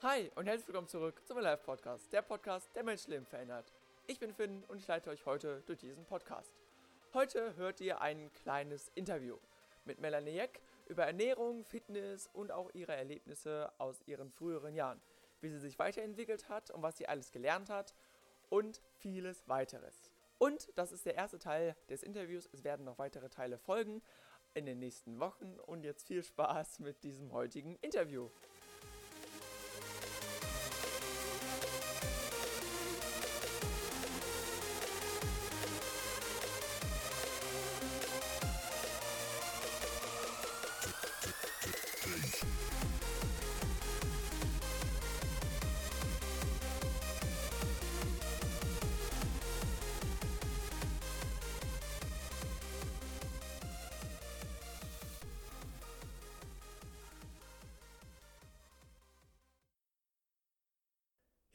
Hi und herzlich willkommen zurück zum Live Podcast, der Podcast, der Menschenleben verändert. Ich bin Finn und ich leite euch heute durch diesen Podcast. Heute hört ihr ein kleines Interview mit Melanie Jeck über Ernährung, Fitness und auch ihre Erlebnisse aus ihren früheren Jahren, wie sie sich weiterentwickelt hat und was sie alles gelernt hat und vieles weiteres. Und das ist der erste Teil des Interviews. Es werden noch weitere Teile folgen in den nächsten Wochen und jetzt viel Spaß mit diesem heutigen Interview.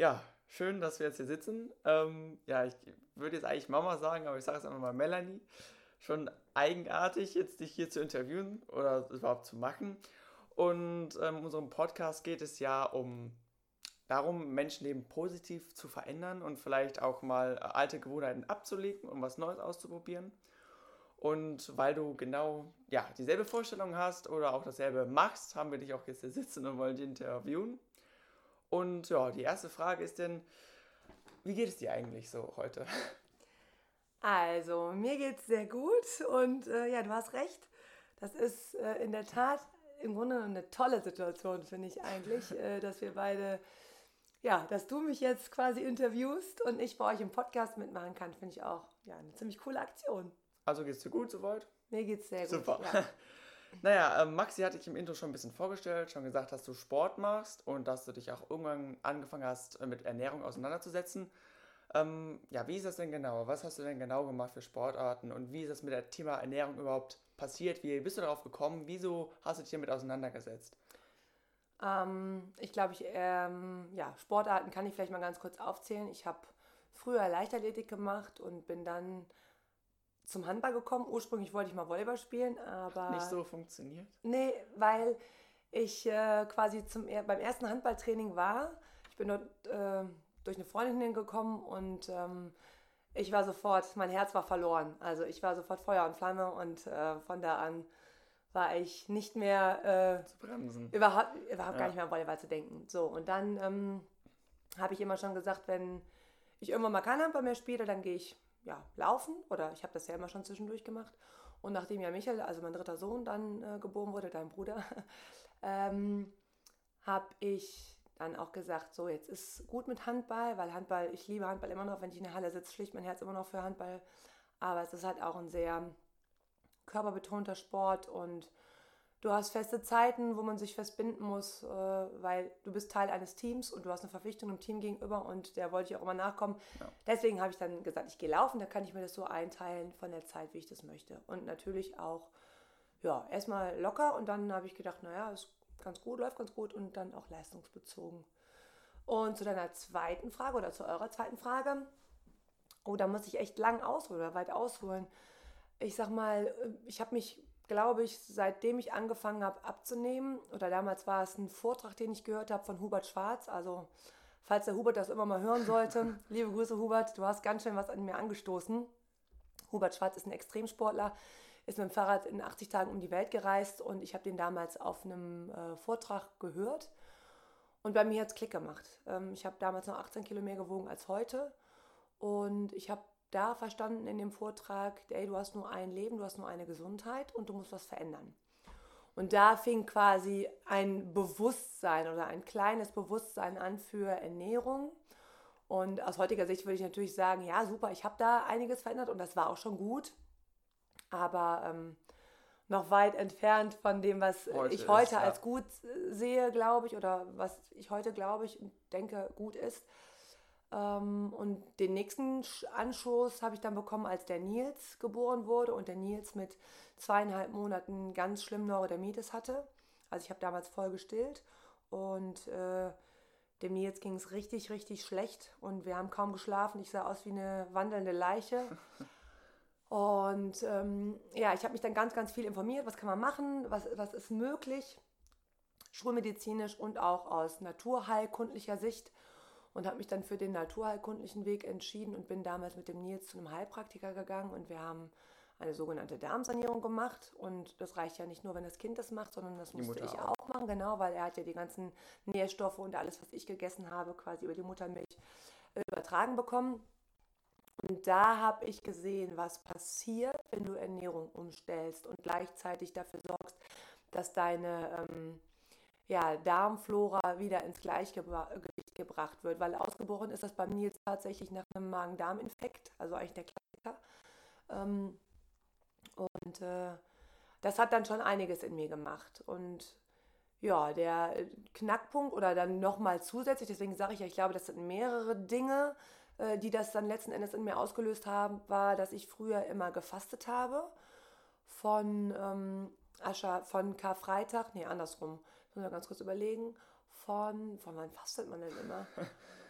Ja, schön, dass wir jetzt hier sitzen. Ähm, ja, ich würde jetzt eigentlich Mama sagen, aber ich sage es einfach mal Melanie. Schon eigenartig, jetzt dich hier zu interviewen oder überhaupt zu machen. Und ähm, in unserem Podcast geht es ja um darum, Menschenleben positiv zu verändern und vielleicht auch mal alte Gewohnheiten abzulegen und was Neues auszuprobieren. Und weil du genau ja, dieselbe Vorstellung hast oder auch dasselbe machst, haben wir dich auch jetzt hier sitzen und wollen dich interviewen. Und ja, die erste Frage ist denn, wie geht es dir eigentlich so heute? Also, mir geht es sehr gut und äh, ja, du hast recht. Das ist äh, in der Tat im Grunde eine tolle Situation, finde ich eigentlich, äh, dass wir beide, ja, dass du mich jetzt quasi interviewst und ich bei euch im Podcast mitmachen kann, finde ich auch ja, eine ziemlich coole Aktion. Also geht es dir gut soweit? Mir geht es sehr Super. gut. Ja. Naja, ähm, Maxi hatte ich im Intro schon ein bisschen vorgestellt, schon gesagt, dass du Sport machst und dass du dich auch irgendwann angefangen hast, äh, mit Ernährung auseinanderzusetzen. Ähm, ja, wie ist das denn genau? Was hast du denn genau gemacht für Sportarten und wie ist das mit dem Thema Ernährung überhaupt passiert? Wie bist du darauf gekommen? Wieso hast du dich damit auseinandergesetzt? Ähm, ich glaube, ich, ähm, ja, Sportarten kann ich vielleicht mal ganz kurz aufzählen. Ich habe früher Leichtathletik gemacht und bin dann zum Handball gekommen. Ursprünglich wollte ich mal Volleyball spielen, aber. Nicht so funktioniert? Nee, weil ich äh, quasi zum, beim ersten Handballtraining war. Ich bin dort äh, durch eine Freundin hingekommen und ähm, ich war sofort, mein Herz war verloren. Also ich war sofort Feuer und Flamme und äh, von da an war ich nicht mehr äh, zu bremsen. Überhaupt, überhaupt ja. gar nicht mehr an Volleyball zu denken. So, und dann ähm, habe ich immer schon gesagt, wenn ich irgendwann mal kein Handball mehr spiele, dann gehe ich ja, laufen oder ich habe das ja immer schon zwischendurch gemacht. Und nachdem ja Michael, also mein dritter Sohn, dann äh, geboren wurde, dein Bruder, ähm, habe ich dann auch gesagt, so jetzt ist gut mit Handball, weil Handball, ich liebe Handball immer noch, wenn ich in der Halle sitze, schlicht mein Herz immer noch für Handball. Aber es ist halt auch ein sehr körperbetonter Sport und Du hast feste Zeiten, wo man sich festbinden muss, äh, weil du bist Teil eines Teams und du hast eine Verpflichtung dem Team gegenüber und der wollte ich auch immer nachkommen. Ja. Deswegen habe ich dann gesagt, ich gehe laufen, da kann ich mir das so einteilen von der Zeit, wie ich das möchte. Und natürlich auch, ja, erstmal locker und dann habe ich gedacht, naja, ist ganz gut, läuft ganz gut und dann auch leistungsbezogen. Und zu deiner zweiten Frage oder zu eurer zweiten Frage, oh, da muss ich echt lang ausholen oder weit ausholen. Ich sag mal, ich habe mich glaube ich, seitdem ich angefangen habe abzunehmen, oder damals war es ein Vortrag, den ich gehört habe von Hubert Schwarz, also falls der Hubert das immer mal hören sollte, liebe Grüße Hubert, du hast ganz schön was an mir angestoßen. Hubert Schwarz ist ein Extremsportler, ist mit dem Fahrrad in 80 Tagen um die Welt gereist und ich habe den damals auf einem äh, Vortrag gehört und bei mir hat es Klick gemacht. Ähm, ich habe damals noch 18 Kilo mehr gewogen als heute und ich habe da verstanden in dem Vortrag, ey, du hast nur ein Leben, du hast nur eine Gesundheit und du musst was verändern. Und da fing quasi ein Bewusstsein oder ein kleines Bewusstsein an für Ernährung. Und aus heutiger Sicht würde ich natürlich sagen, ja, super, ich habe da einiges verändert und das war auch schon gut. Aber ähm, noch weit entfernt von dem, was heute ich heute ist, ja. als gut sehe, glaube ich, oder was ich heute glaube ich und denke gut ist. Ähm, und den nächsten Anstoß habe ich dann bekommen, als der Nils geboren wurde und der Nils mit zweieinhalb Monaten ganz schlimm Neurodermitis hatte. Also ich habe damals voll gestillt und äh, dem Nils ging es richtig, richtig schlecht und wir haben kaum geschlafen. Ich sah aus wie eine wandelnde Leiche. Und ähm, ja, ich habe mich dann ganz, ganz viel informiert, was kann man machen, was, was ist möglich. schulmedizinisch und auch aus naturheilkundlicher Sicht und habe mich dann für den naturheilkundlichen Weg entschieden und bin damals mit dem Nils zu einem Heilpraktiker gegangen und wir haben eine sogenannte Darmsanierung gemacht und das reicht ja nicht nur, wenn das Kind das macht, sondern das musste ich auch. auch machen, genau, weil er hat ja die ganzen Nährstoffe und alles, was ich gegessen habe, quasi über die Muttermilch äh, übertragen bekommen. Und da habe ich gesehen, was passiert, wenn du Ernährung umstellst und gleichzeitig dafür sorgst, dass deine ähm, ja, Darmflora wieder ins Gleichgewicht gebracht wird. Weil ausgebrochen ist das beim Nils tatsächlich nach einem Magen-Darm-Infekt, also eigentlich der Klassiker. Ähm, und äh, das hat dann schon einiges in mir gemacht. Und ja, der Knackpunkt oder dann nochmal zusätzlich, deswegen sage ich ja, ich glaube, das sind mehrere Dinge, äh, die das dann letzten Endes in mir ausgelöst haben, war, dass ich früher immer gefastet habe. Von ähm, Ascher, von Karfreitag, nee, andersrum, muss mal ganz kurz überlegen. Von, von wann fastet man denn immer?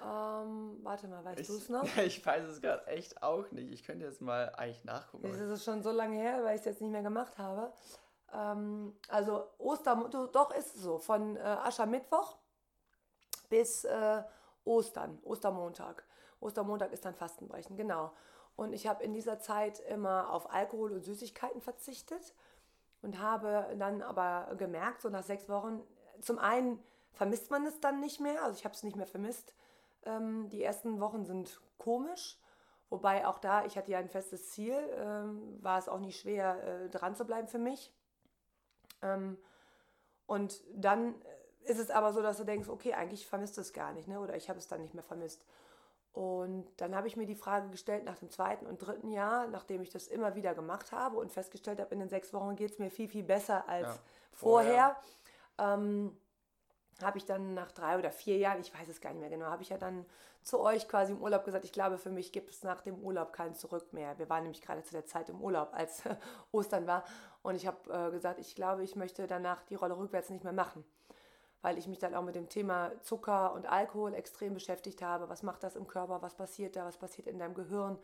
ähm, warte mal, weißt du es noch? Ich weiß es gerade echt auch nicht. Ich könnte jetzt mal eigentlich nachgucken. Das ist schon so lange her, weil ich es jetzt nicht mehr gemacht habe. Ähm, also Ostern, doch ist es so, von äh, Aschermittwoch bis äh, Ostern, Ostermontag. Ostermontag ist dann Fastenbrechen, genau. Und ich habe in dieser Zeit immer auf Alkohol und Süßigkeiten verzichtet und habe dann aber gemerkt, so nach sechs Wochen, zum einen vermisst man es dann nicht mehr, also ich habe es nicht mehr vermisst. Ähm, die ersten Wochen sind komisch, wobei auch da, ich hatte ja ein festes Ziel, ähm, war es auch nicht schwer, äh, dran zu bleiben für mich. Ähm, und dann ist es aber so, dass du denkst, okay, eigentlich vermisst du es gar nicht, ne? oder ich habe es dann nicht mehr vermisst. Und dann habe ich mir die Frage gestellt nach dem zweiten und dritten Jahr, nachdem ich das immer wieder gemacht habe und festgestellt habe, in den sechs Wochen geht es mir viel, viel besser als ja, vorher. vorher. Ähm, habe ich dann nach drei oder vier Jahren, ich weiß es gar nicht mehr genau, habe ich ja dann zu euch quasi im Urlaub gesagt, ich glaube, für mich gibt es nach dem Urlaub kein Zurück mehr. Wir waren nämlich gerade zu der Zeit im Urlaub, als Ostern war. Und ich habe äh, gesagt, ich glaube, ich möchte danach die Rolle rückwärts nicht mehr machen weil ich mich dann auch mit dem Thema Zucker und Alkohol extrem beschäftigt habe. Was macht das im Körper? Was passiert da? Was passiert in deinem Gehirn?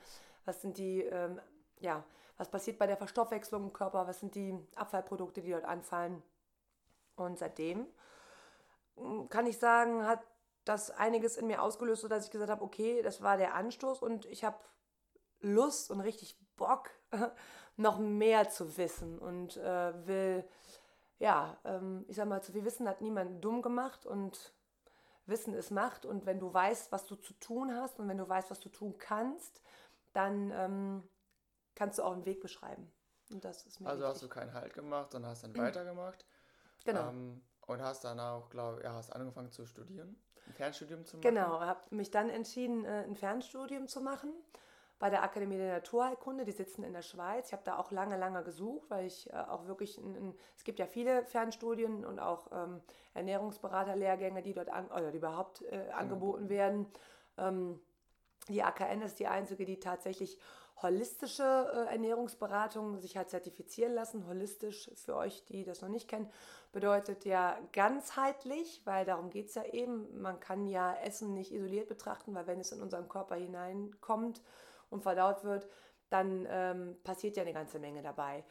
Was sind die, ähm, ja, was passiert bei der Verstoffwechslung im Körper? Was sind die Abfallprodukte, die dort anfallen? Und seitdem hm, kann ich sagen, hat das einiges in mir ausgelöst, sodass ich gesagt habe, okay, das war der Anstoß und ich habe Lust und richtig Bock, noch mehr zu wissen und äh, will ja, ähm, ich sag mal, zu viel Wissen hat niemand dumm gemacht und Wissen ist Macht. Und wenn du weißt, was du zu tun hast und wenn du weißt, was du tun kannst, dann ähm, kannst du auch einen Weg beschreiben. Und das ist mir Also wichtig. hast du keinen Halt gemacht und hast dann weitergemacht. Genau. Ähm, und hast dann auch, glaube ich, ja, hast angefangen zu studieren, ein Fernstudium zu machen. Genau, habe mich dann entschieden, äh, ein Fernstudium zu machen bei der Akademie der Naturheilkunde, die sitzen in der Schweiz. Ich habe da auch lange, lange gesucht, weil ich äh, auch wirklich, in, in, es gibt ja viele Fernstudien und auch ähm, Ernährungsberaterlehrgänge, die dort an, oder die überhaupt äh, angeboten werden. Ähm, die AKN ist die einzige, die tatsächlich holistische äh, Ernährungsberatung sich hat zertifizieren lassen. Holistisch, für euch, die das noch nicht kennen, bedeutet ja ganzheitlich, weil darum geht es ja eben. Man kann ja Essen nicht isoliert betrachten, weil wenn es in unseren Körper hineinkommt, und verdaut wird, dann ähm, passiert ja eine ganze Menge dabei.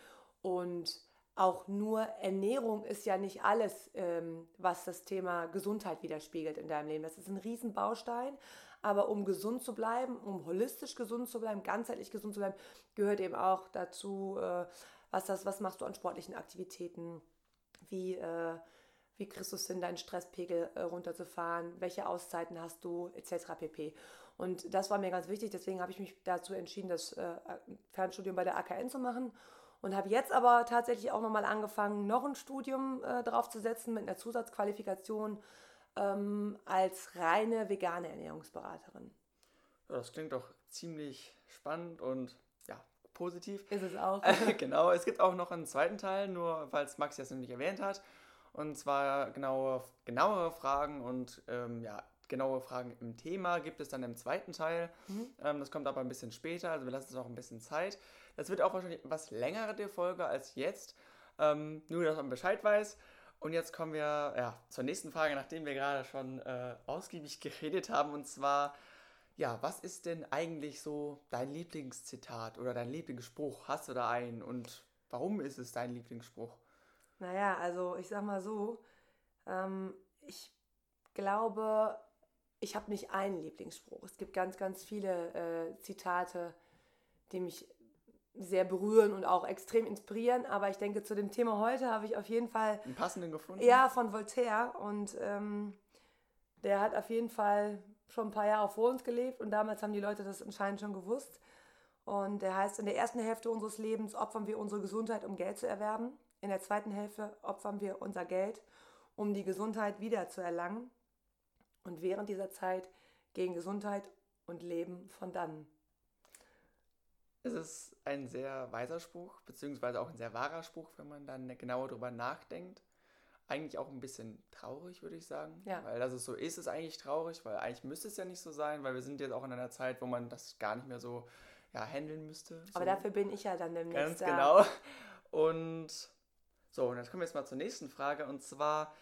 Und auch nur Ernährung ist ja nicht alles, ähm, was das Thema Gesundheit widerspiegelt in deinem Leben. Das ist ein Riesenbaustein. Aber um gesund zu bleiben, um holistisch gesund zu bleiben, ganzheitlich gesund zu bleiben, gehört eben auch dazu, äh, was, das, was machst du an sportlichen Aktivitäten, wie, äh, wie kriegst du es hin, deinen Stresspegel äh, runterzufahren, welche Auszeiten hast du, etc. pp. Und das war mir ganz wichtig, deswegen habe ich mich dazu entschieden, das Fernstudium bei der AKN zu machen. Und habe jetzt aber tatsächlich auch nochmal angefangen, noch ein Studium äh, draufzusetzen mit einer Zusatzqualifikation ähm, als reine vegane Ernährungsberaterin. Ja, das klingt doch ziemlich spannend und ja, positiv. Ist es auch. genau, es gibt auch noch einen zweiten Teil, nur falls Max jetzt noch nicht erwähnt hat. Und zwar genaue, genauere Fragen und ähm, ja, genaue Fragen im Thema gibt es dann im zweiten Teil. Mhm. Ähm, das kommt aber ein bisschen später, also wir lassen uns auch ein bisschen Zeit. Das wird auch wahrscheinlich etwas längere Folge als jetzt. Ähm, nur, dass man Bescheid weiß. Und jetzt kommen wir ja, zur nächsten Frage, nachdem wir gerade schon äh, ausgiebig geredet haben. Und zwar, ja, was ist denn eigentlich so dein Lieblingszitat oder dein Lieblingsspruch? Hast du da einen? Und warum ist es dein Lieblingsspruch? Naja, also ich sag mal so, Ähm, ich glaube, ich habe nicht einen Lieblingsspruch. Es gibt ganz, ganz viele äh, Zitate, die mich sehr berühren und auch extrem inspirieren. Aber ich denke, zu dem Thema heute habe ich auf jeden Fall. Einen passenden gefunden? Ja, von Voltaire. Und ähm, der hat auf jeden Fall schon ein paar Jahre vor uns gelebt und damals haben die Leute das anscheinend schon gewusst. Und der heißt, in der ersten Hälfte unseres Lebens opfern wir unsere Gesundheit, um Geld zu erwerben. In der zweiten Hälfte opfern wir unser Geld, um die Gesundheit wieder zu erlangen. Und während dieser Zeit gehen Gesundheit und Leben von dann. Es ist ein sehr weiser Spruch, beziehungsweise auch ein sehr wahrer Spruch, wenn man dann genauer darüber nachdenkt. Eigentlich auch ein bisschen traurig, würde ich sagen. Ja. Weil dass es so ist, ist eigentlich traurig, weil eigentlich müsste es ja nicht so sein, weil wir sind jetzt auch in einer Zeit, wo man das gar nicht mehr so ja, handeln müsste. Aber so. dafür bin ich ja dann demnächst Ganz da. genau. Und so, und jetzt kommen wir jetzt mal zur nächsten Frage. Und zwar,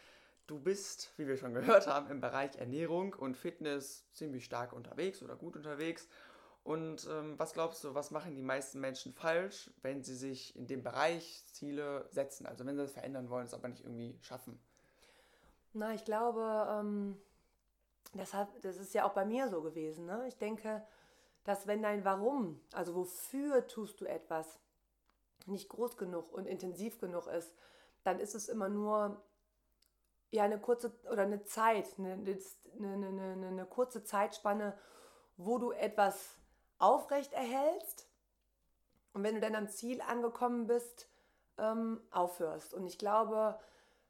du bist, wie wir schon gehört haben, im Bereich Ernährung und Fitness ziemlich stark unterwegs oder gut unterwegs. Und ähm, was glaubst du, was machen die meisten Menschen falsch, wenn sie sich in dem Bereich Ziele setzen? Also wenn sie das verändern wollen, es aber nicht irgendwie schaffen? Na, ich glaube, ähm, das, hat, das ist ja auch bei mir so gewesen. Ne? Ich denke, dass wenn dein Warum, also wofür tust du etwas, nicht groß genug und intensiv genug ist, dann ist es immer nur ja eine kurze oder eine Zeit, eine, eine, eine, eine kurze Zeitspanne, wo du etwas aufrecht erhältst und wenn du dann am Ziel angekommen bist, ähm, aufhörst. Und ich glaube,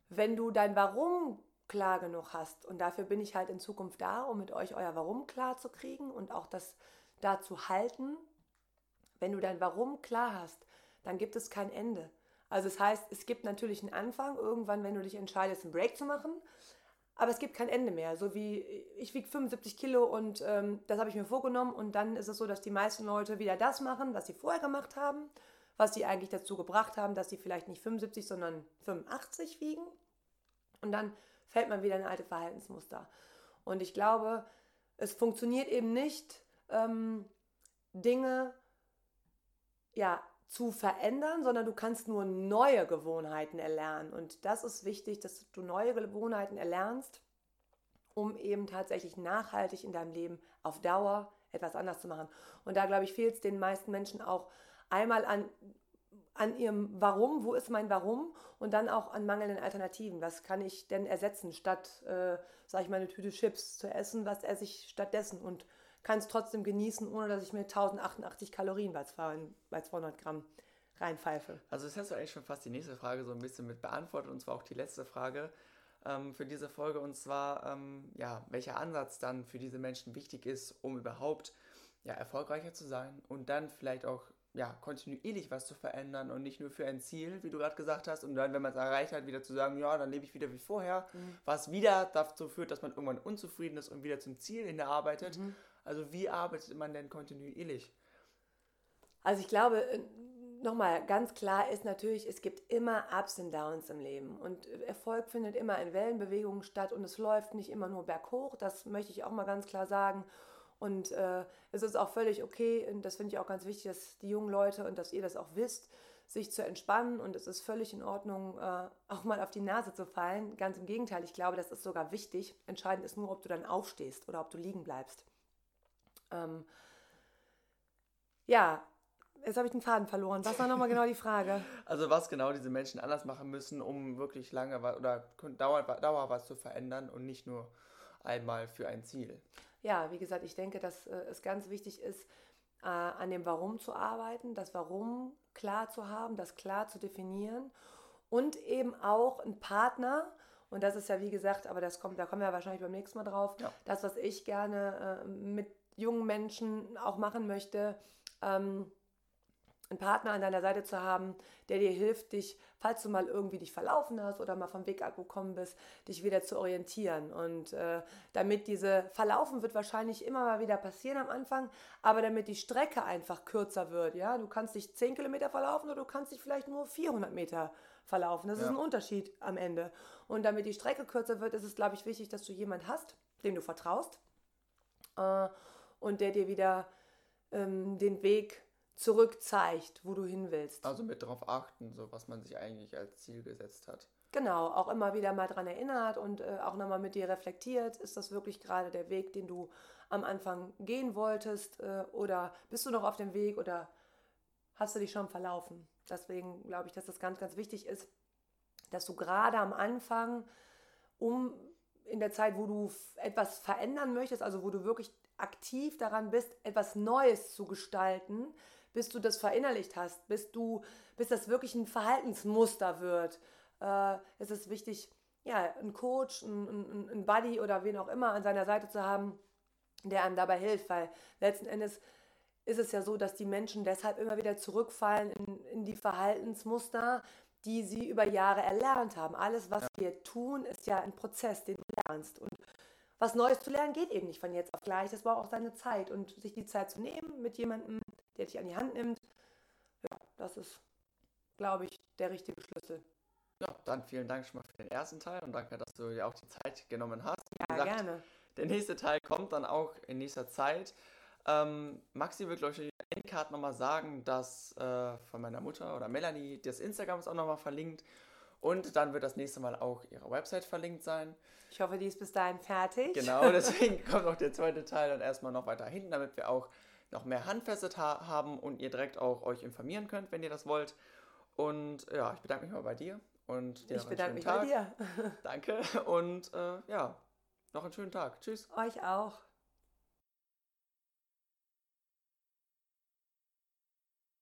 wenn du dein Warum klar genug hast, und dafür bin ich halt in Zukunft da, um mit euch euer Warum klar zu kriegen und auch das da zu halten, wenn du dein Warum klar hast, dann gibt es kein Ende. Also das heißt, es gibt natürlich einen Anfang, irgendwann, wenn du dich entscheidest, einen Break zu machen, aber es gibt kein Ende mehr. So wie ich wiege 75 Kilo und ähm, das habe ich mir vorgenommen und dann ist es so, dass die meisten Leute wieder das machen, was sie vorher gemacht haben, was sie eigentlich dazu gebracht haben, dass sie vielleicht nicht 75, sondern 85 wiegen und dann fällt man wieder in alte Verhaltensmuster. Und ich glaube, es funktioniert eben nicht, ähm, Dinge ja, zu verändern, sondern du kannst nur neue Gewohnheiten erlernen. Und das ist wichtig, dass du neue Gewohnheiten erlernst, um eben tatsächlich nachhaltig in deinem Leben auf Dauer etwas anders zu machen. Und da, glaube ich, fehlt es den meisten Menschen auch einmal an, an ihrem Warum, wo ist mein Warum und dann auch an mangelnden Alternativen. Was kann ich denn ersetzen, statt, äh, sage ich mal, eine Tüte Chips zu essen, was esse ich stattdessen? Und kann es trotzdem genießen, ohne dass ich mir 1088 Kalorien bei 200 Gramm reinpfeife. Also das hast du eigentlich schon fast die nächste Frage so ein bisschen mit beantwortet und zwar auch die letzte Frage ähm, für diese Folge und zwar ähm, ja welcher Ansatz dann für diese Menschen wichtig ist, um überhaupt ja erfolgreicher zu sein und dann vielleicht auch ja, kontinuierlich was zu verändern und nicht nur für ein Ziel, wie du gerade gesagt hast, und dann, wenn man es erreicht hat, wieder zu sagen, ja, dann lebe ich wieder wie vorher, mhm. was wieder dazu führt, dass man irgendwann unzufrieden ist und wieder zum Ziel hinarbeitet. Mhm. Also wie arbeitet man denn kontinuierlich? Also ich glaube, äh, nochmal ganz klar ist natürlich, es gibt immer Ups und Downs im Leben und Erfolg findet immer in Wellenbewegungen statt und es läuft nicht immer nur berghoch, das möchte ich auch mal ganz klar sagen. Und äh, es ist auch völlig okay, und das finde ich auch ganz wichtig, dass die jungen Leute und dass ihr das auch wisst, sich zu entspannen und es ist völlig in Ordnung, äh, auch mal auf die Nase zu fallen. Ganz im Gegenteil, ich glaube, das ist sogar wichtig. Entscheidend ist nur, ob du dann aufstehst oder ob du liegen bleibst. Ähm, ja, jetzt habe ich den Faden verloren. Was war nochmal genau die Frage? Also was genau diese Menschen anders machen müssen, um wirklich lange oder dauerhaft Dauer was zu verändern und nicht nur einmal für ein Ziel. Ja, wie gesagt, ich denke, dass äh, es ganz wichtig ist, äh, an dem Warum zu arbeiten, das Warum klar zu haben, das klar zu definieren und eben auch einen Partner, und das ist ja wie gesagt, aber das kommt, da kommen wir wahrscheinlich beim nächsten Mal drauf, ja. das, was ich gerne äh, mit jungen Menschen auch machen möchte, ähm, einen Partner an deiner Seite zu haben, der dir hilft, dich, falls du mal irgendwie dich verlaufen hast oder mal vom Weg abgekommen bist, dich wieder zu orientieren. Und äh, damit diese Verlaufen wird wahrscheinlich immer mal wieder passieren am Anfang, aber damit die Strecke einfach kürzer wird, ja, du kannst dich 10 Kilometer verlaufen oder du kannst dich vielleicht nur 400 Meter verlaufen. Das ja. ist ein Unterschied am Ende. Und damit die Strecke kürzer wird, ist es, glaube ich, wichtig, dass du jemanden hast, dem du vertraust. Äh, und der dir wieder ähm, den Weg zurück zeigt, wo du hin willst. Also mit darauf achten, so was man sich eigentlich als Ziel gesetzt hat. Genau, auch immer wieder mal dran erinnert und äh, auch nochmal mit dir reflektiert. Ist das wirklich gerade der Weg, den du am Anfang gehen wolltest? Äh, oder bist du noch auf dem Weg oder hast du dich schon verlaufen? Deswegen glaube ich, dass das ganz, ganz wichtig ist, dass du gerade am Anfang, um in der Zeit, wo du etwas verändern möchtest, also wo du wirklich aktiv daran bist, etwas Neues zu gestalten, bis du das verinnerlicht hast, bis du, bis das wirklich ein Verhaltensmuster wird, äh, ist es wichtig, ja, einen Coach, einen, einen Buddy oder wen auch immer an seiner Seite zu haben, der einem dabei hilft, weil letzten Endes ist es ja so, dass die Menschen deshalb immer wieder zurückfallen in, in die Verhaltensmuster, die sie über Jahre erlernt haben. Alles, was ja. wir tun, ist ja ein Prozess, den du lernst. Und was Neues zu lernen geht eben nicht von jetzt auf gleich. Das braucht auch seine Zeit. Und sich die Zeit zu nehmen mit jemandem, der dich an die Hand nimmt, ja, das ist, glaube ich, der richtige Schlüssel. Ja, dann vielen Dank schon mal für den ersten Teil und danke, dass du dir auch die Zeit genommen hast. Ja, gesagt, gerne. Der nächste Teil kommt dann auch in nächster Zeit. Ähm, Maxi wird, glaube ich, Endcard nochmal sagen, dass äh, von meiner Mutter oder Melanie das Instagram ist auch nochmal verlinkt. Und dann wird das nächste Mal auch ihre Website verlinkt sein. Ich hoffe, die ist bis dahin fertig. Genau, deswegen kommt auch der zweite Teil dann erstmal noch weiter hinten, damit wir auch noch mehr handfeste ha haben und ihr direkt auch euch informieren könnt, wenn ihr das wollt. Und ja, ich bedanke mich mal bei dir und dir ich bedanke mich Tag. bei dir. Danke und äh, ja, noch einen schönen Tag. Tschüss. Euch auch.